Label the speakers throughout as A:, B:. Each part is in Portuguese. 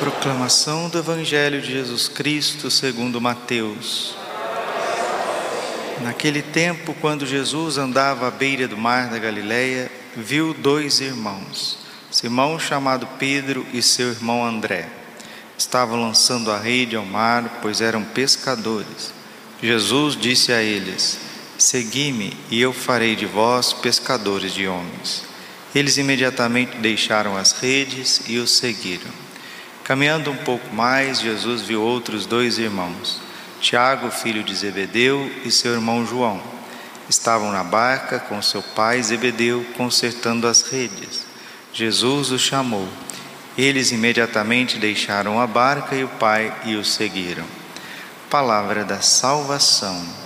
A: Proclamação do Evangelho de Jesus Cristo segundo Mateus. Naquele tempo, quando Jesus andava à beira do mar da Galileia, viu dois irmãos, Simão chamado Pedro e seu irmão André. Estavam lançando a rede ao mar, pois eram pescadores. Jesus disse a eles: Segui-me, e eu farei de vós pescadores de homens. Eles imediatamente deixaram as redes e o seguiram. Caminhando um pouco mais, Jesus viu outros dois irmãos, Tiago, filho de Zebedeu, e seu irmão João. Estavam na barca com seu pai Zebedeu, consertando as redes. Jesus os chamou. Eles imediatamente deixaram a barca e o pai e o seguiram. Palavra da salvação.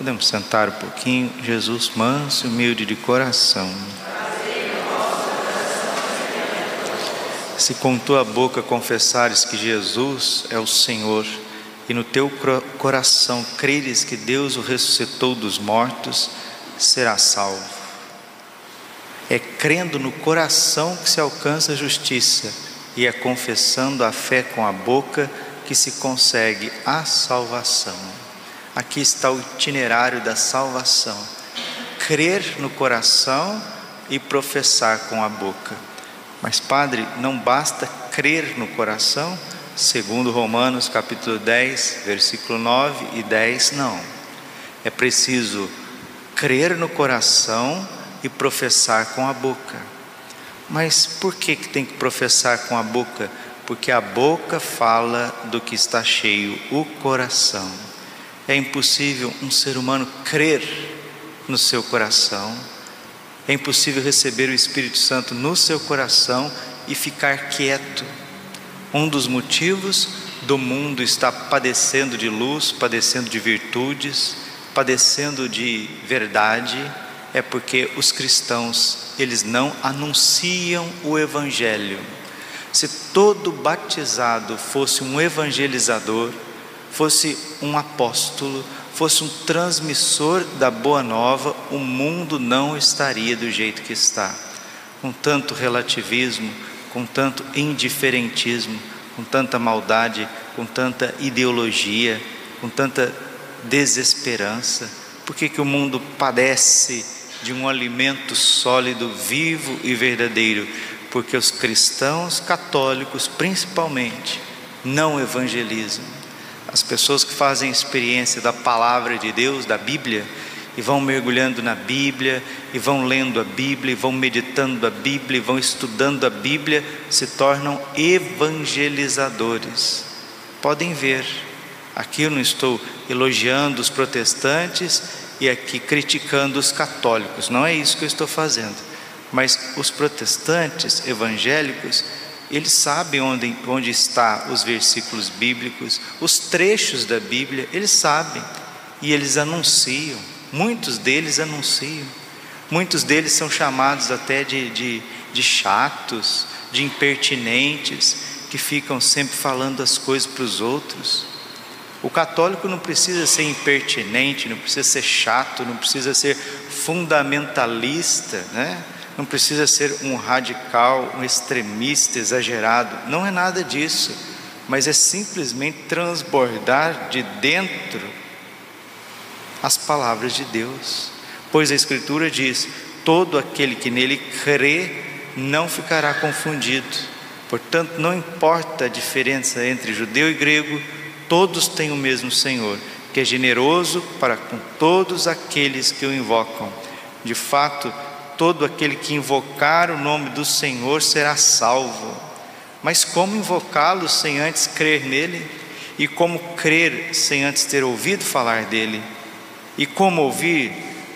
A: Podemos sentar um pouquinho. Jesus, manso e humilde de coração. Se com tua boca confessares que Jesus é o Senhor e no teu coração creres que Deus o ressuscitou dos mortos, serás salvo. É crendo no coração que se alcança a justiça e é confessando a fé com a boca que se consegue a salvação. Aqui está o itinerário da salvação: crer no coração e professar com a boca. Mas, Padre, não basta crer no coração, segundo Romanos capítulo 10, versículo 9 e 10, não. É preciso crer no coração e professar com a boca. Mas por que, que tem que professar com a boca? Porque a boca fala do que está cheio o coração. É impossível um ser humano crer no seu coração, é impossível receber o Espírito Santo no seu coração e ficar quieto. Um dos motivos do mundo estar padecendo de luz, padecendo de virtudes, padecendo de verdade, é porque os cristãos, eles não anunciam o evangelho. Se todo batizado fosse um evangelizador, fosse um apóstolo, fosse um transmissor da boa nova, o mundo não estaria do jeito que está. Com tanto relativismo, com tanto indiferentismo, com tanta maldade, com tanta ideologia, com tanta desesperança. Por que, que o mundo padece de um alimento sólido, vivo e verdadeiro? Porque os cristãos católicos, principalmente, não evangelizam as pessoas que fazem experiência da palavra de Deus, da Bíblia, e vão mergulhando na Bíblia, e vão lendo a Bíblia, e vão meditando a Bíblia, e vão estudando a Bíblia, se tornam evangelizadores. Podem ver, aqui eu não estou elogiando os protestantes e aqui criticando os católicos, não é isso que eu estou fazendo. Mas os protestantes evangélicos eles sabem onde, onde está os versículos bíblicos, os trechos da Bíblia, eles sabem e eles anunciam. Muitos deles anunciam. Muitos deles são chamados até de, de, de chatos, de impertinentes, que ficam sempre falando as coisas para os outros. O católico não precisa ser impertinente, não precisa ser chato, não precisa ser fundamentalista, né? Não precisa ser um radical, um extremista exagerado, não é nada disso, mas é simplesmente transbordar de dentro as palavras de Deus, pois a Escritura diz: todo aquele que nele crê não ficará confundido. Portanto, não importa a diferença entre judeu e grego, todos têm o mesmo Senhor, que é generoso para com todos aqueles que o invocam. De fato, todo aquele que invocar o nome do Senhor será salvo. Mas como invocá-lo sem antes crer nele? E como crer sem antes ter ouvido falar dele? E como ouvir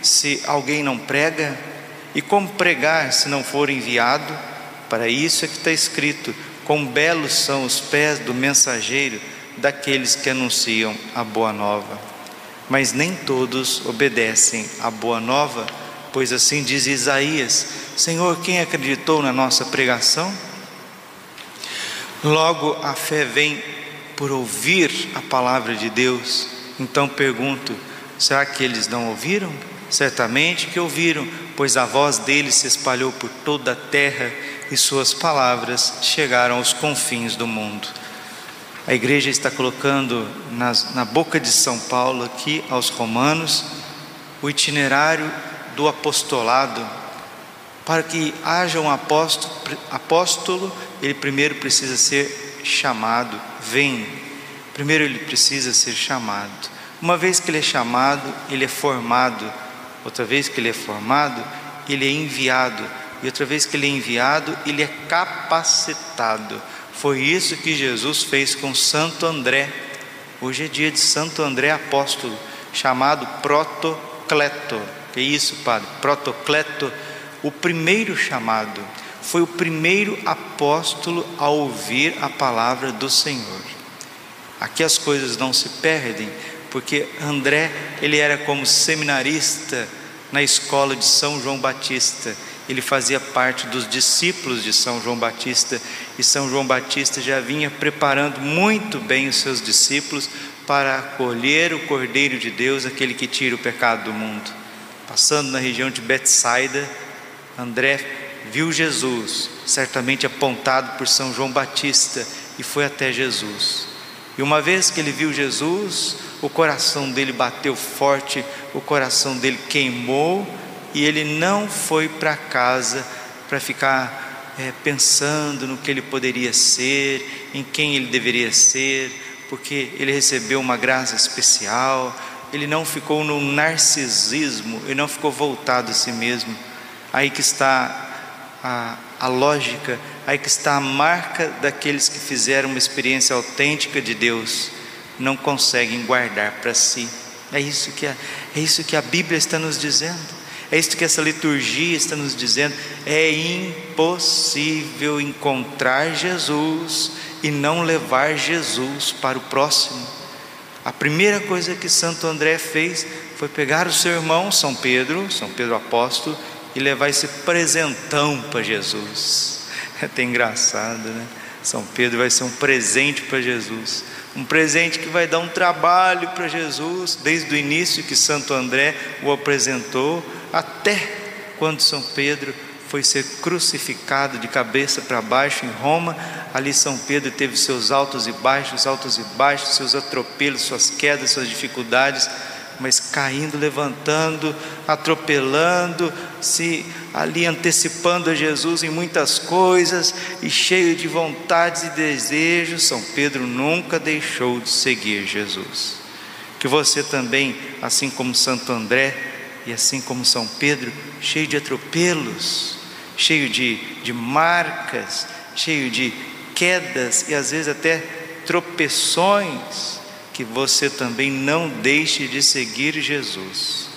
A: se alguém não prega? E como pregar se não for enviado? Para isso é que está escrito: quão belos são os pés do mensageiro daqueles que anunciam a boa nova. Mas nem todos obedecem à boa nova, pois assim diz Isaías: Senhor, quem acreditou na nossa pregação? Logo a fé vem por ouvir a palavra de Deus. Então pergunto: será que eles não ouviram? Certamente que ouviram, pois a voz deles se espalhou por toda a terra e suas palavras chegaram aos confins do mundo. A igreja está colocando nas, na boca de São Paulo, aqui aos Romanos, o itinerário do apostolado. Para que haja um apóstolo, apóstolo, ele primeiro precisa ser chamado. Vem. Primeiro ele precisa ser chamado. Uma vez que ele é chamado, ele é formado outra vez que ele é formado, ele é enviado, e outra vez que ele é enviado, ele é capacitado. Foi isso que Jesus fez com Santo André. Hoje é dia de Santo André apóstolo, chamado Protocleto. Que isso, padre? Protocleto, o primeiro chamado, foi o primeiro apóstolo a ouvir a palavra do Senhor. Aqui as coisas não se perdem, porque André, ele era como seminarista na escola de São João Batista. Ele fazia parte dos discípulos de São João Batista e São João Batista já vinha preparando muito bem os seus discípulos para acolher o Cordeiro de Deus, aquele que tira o pecado do mundo. Passando na região de Betsaida, André viu Jesus, certamente apontado por São João Batista, e foi até Jesus. E uma vez que ele viu Jesus, o coração dele bateu forte, o coração dele queimou e ele não foi para casa para ficar é, pensando no que ele poderia ser, em quem ele deveria ser, porque ele recebeu uma graça especial, ele não ficou no narcisismo, ele não ficou voltado a si mesmo. Aí que está a, a lógica, aí que está a marca daqueles que fizeram uma experiência autêntica de Deus não conseguem guardar para si. É isso que a, é isso que a Bíblia está nos dizendo. É isso que essa liturgia está nos dizendo. É impossível encontrar Jesus e não levar Jesus para o próximo. A primeira coisa que Santo André fez foi pegar o seu irmão São Pedro, São Pedro apóstolo, e levar esse presentão para Jesus. É até engraçado, né? São Pedro vai ser um presente para Jesus um presente que vai dar um trabalho para Jesus, desde o início que Santo André o apresentou, até quando São Pedro foi ser crucificado de cabeça para baixo em Roma. Ali São Pedro teve seus altos e baixos, altos e baixos, seus atropelos, suas quedas, suas dificuldades mas caindo, levantando, atropelando, se ali antecipando a Jesus em muitas coisas e cheio de vontades e desejos, São Pedro nunca deixou de seguir Jesus. Que você também, assim como Santo André e assim como São Pedro, cheio de atropelos, cheio de, de marcas, cheio de quedas e às vezes até tropeções, que você também não deixe de seguir Jesus.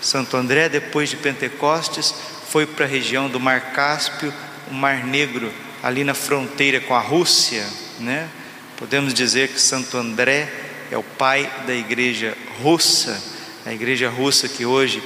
A: Santo André, depois de Pentecostes, foi para a região do Mar Cáspio, o Mar Negro, ali na fronteira com a Rússia, né? Podemos dizer que Santo André é o pai da igreja russa, a igreja russa que hoje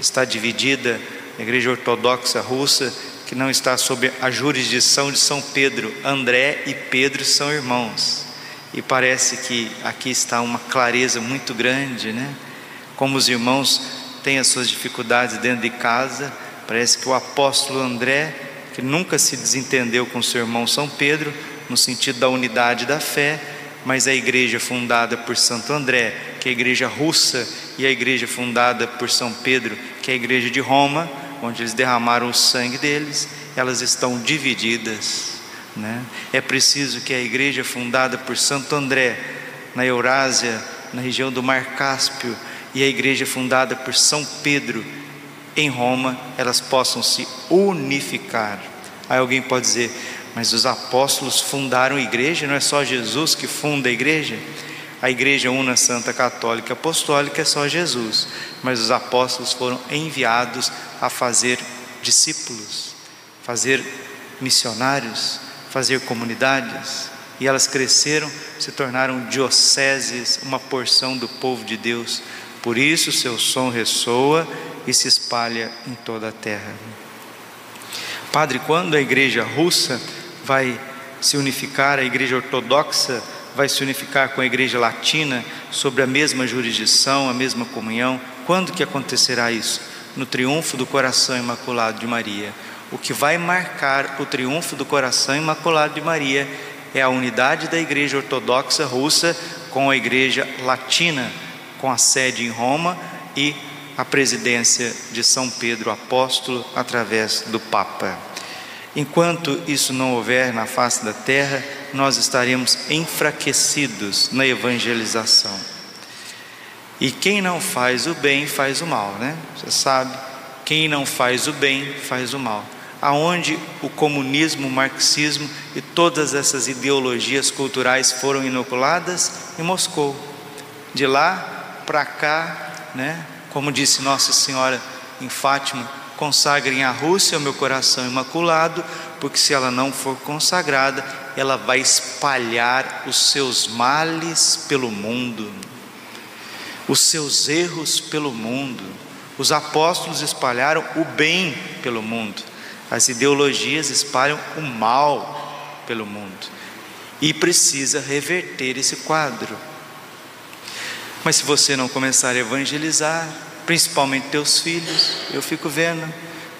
A: está dividida, a igreja ortodoxa russa, que não está sob a jurisdição de São Pedro. André e Pedro são irmãos. E parece que aqui está uma clareza muito grande, né? Como os irmãos têm as suas dificuldades dentro de casa, parece que o apóstolo André, que nunca se desentendeu com seu irmão São Pedro, no sentido da unidade da fé, mas a igreja fundada por Santo André, que é a igreja russa, e a igreja fundada por São Pedro, que é a igreja de Roma, onde eles derramaram o sangue deles, elas estão divididas. Né? É preciso que a igreja fundada por Santo André, na Eurásia, na região do Mar Cáspio, e a igreja fundada por São Pedro, em Roma, elas possam se unificar. Aí alguém pode dizer, mas os apóstolos fundaram a igreja, não é só Jesus que funda a igreja? A igreja una santa católica apostólica é só Jesus, mas os apóstolos foram enviados a fazer discípulos, fazer missionários, fazer comunidades, e elas cresceram, se tornaram dioceses, uma porção do povo de Deus. Por isso seu som ressoa e se espalha em toda a terra. Padre, quando a igreja russa vai se unificar, a igreja ortodoxa vai se unificar com a igreja latina sobre a mesma jurisdição, a mesma comunhão, quando que acontecerá isso? No triunfo do coração imaculado de Maria. O que vai marcar o triunfo do coração imaculado de Maria é a unidade da igreja ortodoxa russa com a igreja latina, com a sede em Roma e a presidência de São Pedro Apóstolo através do Papa. Enquanto isso não houver na face da terra, nós estaremos enfraquecidos na evangelização. E quem não faz o bem faz o mal, né? Você sabe, quem não faz o bem faz o mal. Aonde o comunismo, o marxismo e todas essas ideologias culturais foram inoculadas? Em Moscou. De lá para cá, né? Como disse Nossa Senhora em Fátima, consagrem a Rússia o meu coração imaculado, porque se ela não for consagrada, ela vai espalhar os seus males pelo mundo, os seus erros pelo mundo. Os apóstolos espalharam o bem pelo mundo, as ideologias espalham o mal pelo mundo, e precisa reverter esse quadro. Mas se você não começar a evangelizar, principalmente teus filhos, eu fico vendo,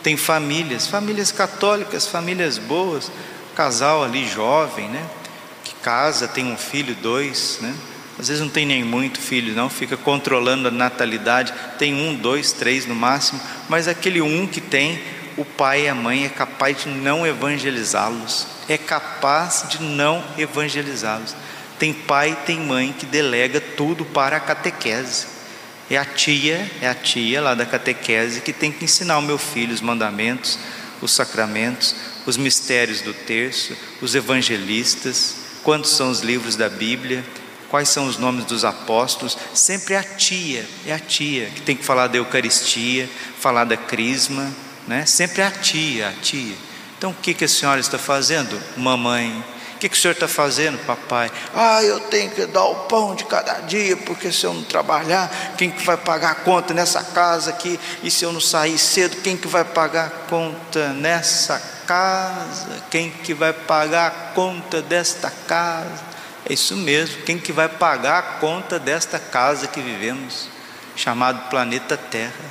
A: tem famílias, famílias católicas, famílias boas, casal ali jovem, né? Que casa, tem um filho, dois, né? Às vezes não tem nem muito filho, não, fica controlando a natalidade, tem um, dois, três no máximo, mas aquele um que tem, o pai e a mãe é capaz de não evangelizá-los, é capaz de não evangelizá-los. Tem pai tem mãe que delega tudo para a catequese. É a tia, é a tia lá da catequese que tem que ensinar o meu filho os mandamentos, os sacramentos, os mistérios do terço, os evangelistas, quantos são os livros da Bíblia, quais são os nomes dos apóstolos, sempre é a tia, é a tia que tem que falar da Eucaristia, falar da Crisma, né? sempre é a tia, a tia. Então o que, que a senhora está fazendo? Mamãe, o que, que o senhor está fazendo, papai? Ah, eu tenho que dar o pão de cada dia, porque se eu não trabalhar, quem que vai pagar a conta nessa casa aqui? E se eu não sair cedo, quem que vai pagar a conta nessa casa? Quem que vai pagar a conta desta casa? É isso mesmo, quem que vai pagar a conta desta casa que vivemos, chamado planeta Terra?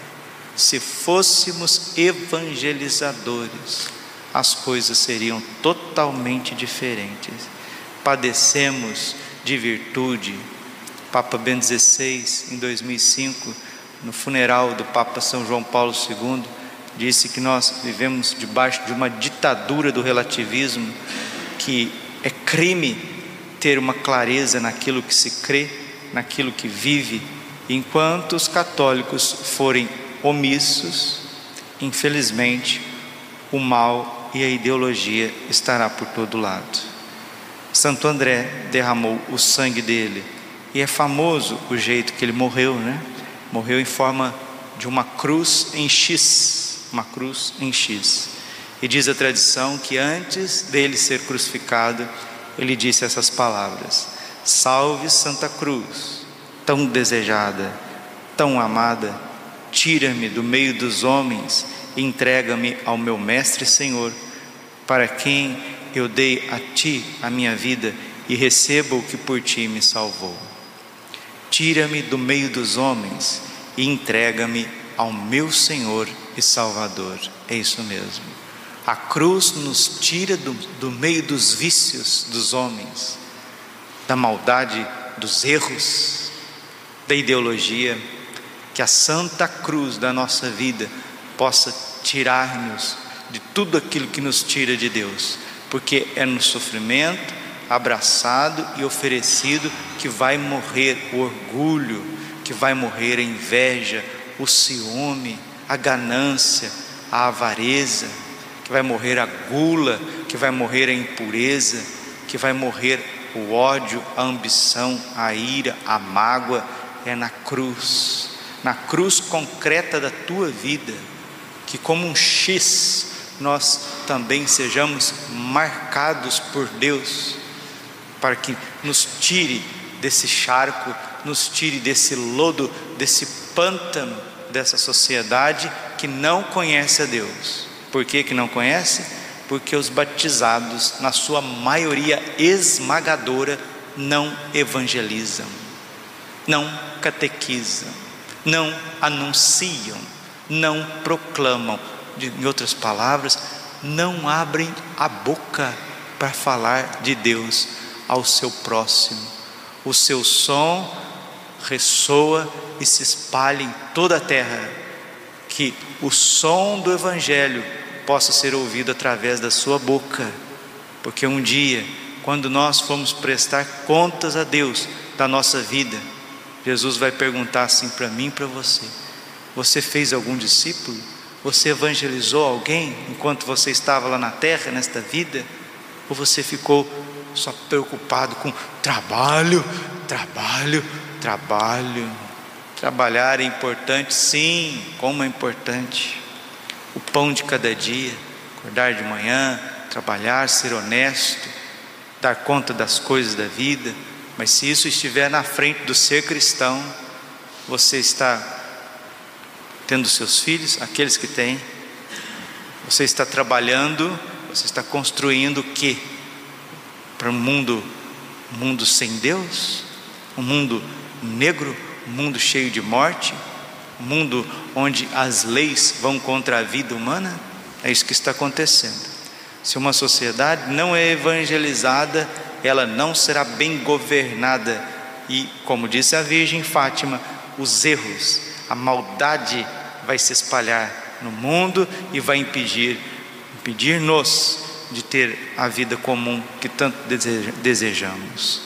A: Se fôssemos evangelizadores, as coisas seriam totalmente diferentes. Padecemos de virtude. Papa Bento XVI, em 2005, no funeral do Papa São João Paulo II, disse que nós vivemos debaixo de uma ditadura do relativismo, que é crime ter uma clareza naquilo que se crê, naquilo que vive, enquanto os católicos forem omissos, infelizmente, o mal e a ideologia estará por todo lado. Santo André derramou o sangue dele e é famoso o jeito que ele morreu, né? Morreu em forma de uma cruz em X, uma cruz em X. E diz a tradição que antes dele ser crucificado, ele disse essas palavras: Salve Santa Cruz, tão desejada, tão amada, tira-me do meio dos homens e entrega-me ao meu Mestre Senhor para quem eu dei a ti a minha vida e receba o que por ti me salvou. Tira-me do meio dos homens e entrega-me ao meu Senhor e Salvador. É isso mesmo. A cruz nos tira do, do meio dos vícios dos homens, da maldade, dos erros, da ideologia. Que a santa cruz da nossa vida possa tirar-nos de tudo aquilo que nos tira de Deus, porque é no sofrimento, abraçado e oferecido que vai morrer o orgulho, que vai morrer a inveja, o ciúme, a ganância, a avareza, que vai morrer a gula, que vai morrer a impureza, que vai morrer o ódio, a ambição, a ira, a mágoa, é na cruz, na cruz concreta da tua vida, que como um X nós também sejamos marcados por Deus, para que nos tire desse charco, nos tire desse lodo, desse pântano dessa sociedade que não conhece a Deus. Por que, que não conhece? Porque os batizados, na sua maioria esmagadora, não evangelizam, não catequizam, não anunciam, não proclamam. Em outras palavras, não abrem a boca para falar de Deus ao seu próximo. O seu som ressoa e se espalha em toda a terra, que o som do Evangelho possa ser ouvido através da sua boca, porque um dia, quando nós formos prestar contas a Deus da nossa vida, Jesus vai perguntar assim para mim e para você: Você fez algum discípulo? Você evangelizou alguém enquanto você estava lá na terra, nesta vida? Ou você ficou só preocupado com trabalho, trabalho, trabalho? Trabalhar é importante, sim, como é importante. O pão de cada dia, acordar de manhã, trabalhar, ser honesto, dar conta das coisas da vida. Mas se isso estiver na frente do ser cristão, você está tendo seus filhos, aqueles que têm, você está trabalhando, você está construindo o que? Para um mundo, um mundo sem Deus, um mundo negro, um mundo cheio de morte, mundo onde as leis vão contra a vida humana? É isso que está acontecendo. Se uma sociedade não é evangelizada, ela não será bem governada e, como disse a Virgem Fátima, os erros, a maldade vai se espalhar no mundo e vai impedir impedir-nos de ter a vida comum que tanto desejamos.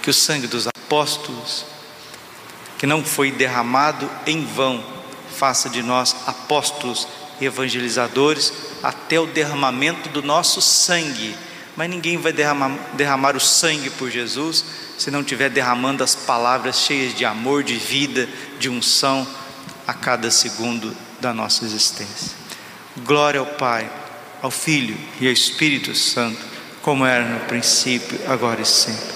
A: Que o sangue dos apóstolos, que não foi derramado em vão, faça de nós apóstolos e evangelizadores até o derramamento do nosso sangue mas ninguém vai derramar, derramar o sangue por Jesus se não estiver derramando as palavras cheias de amor, de vida, de unção a cada segundo da nossa existência. Glória ao Pai, ao Filho e ao Espírito Santo, como era no princípio, agora e sempre.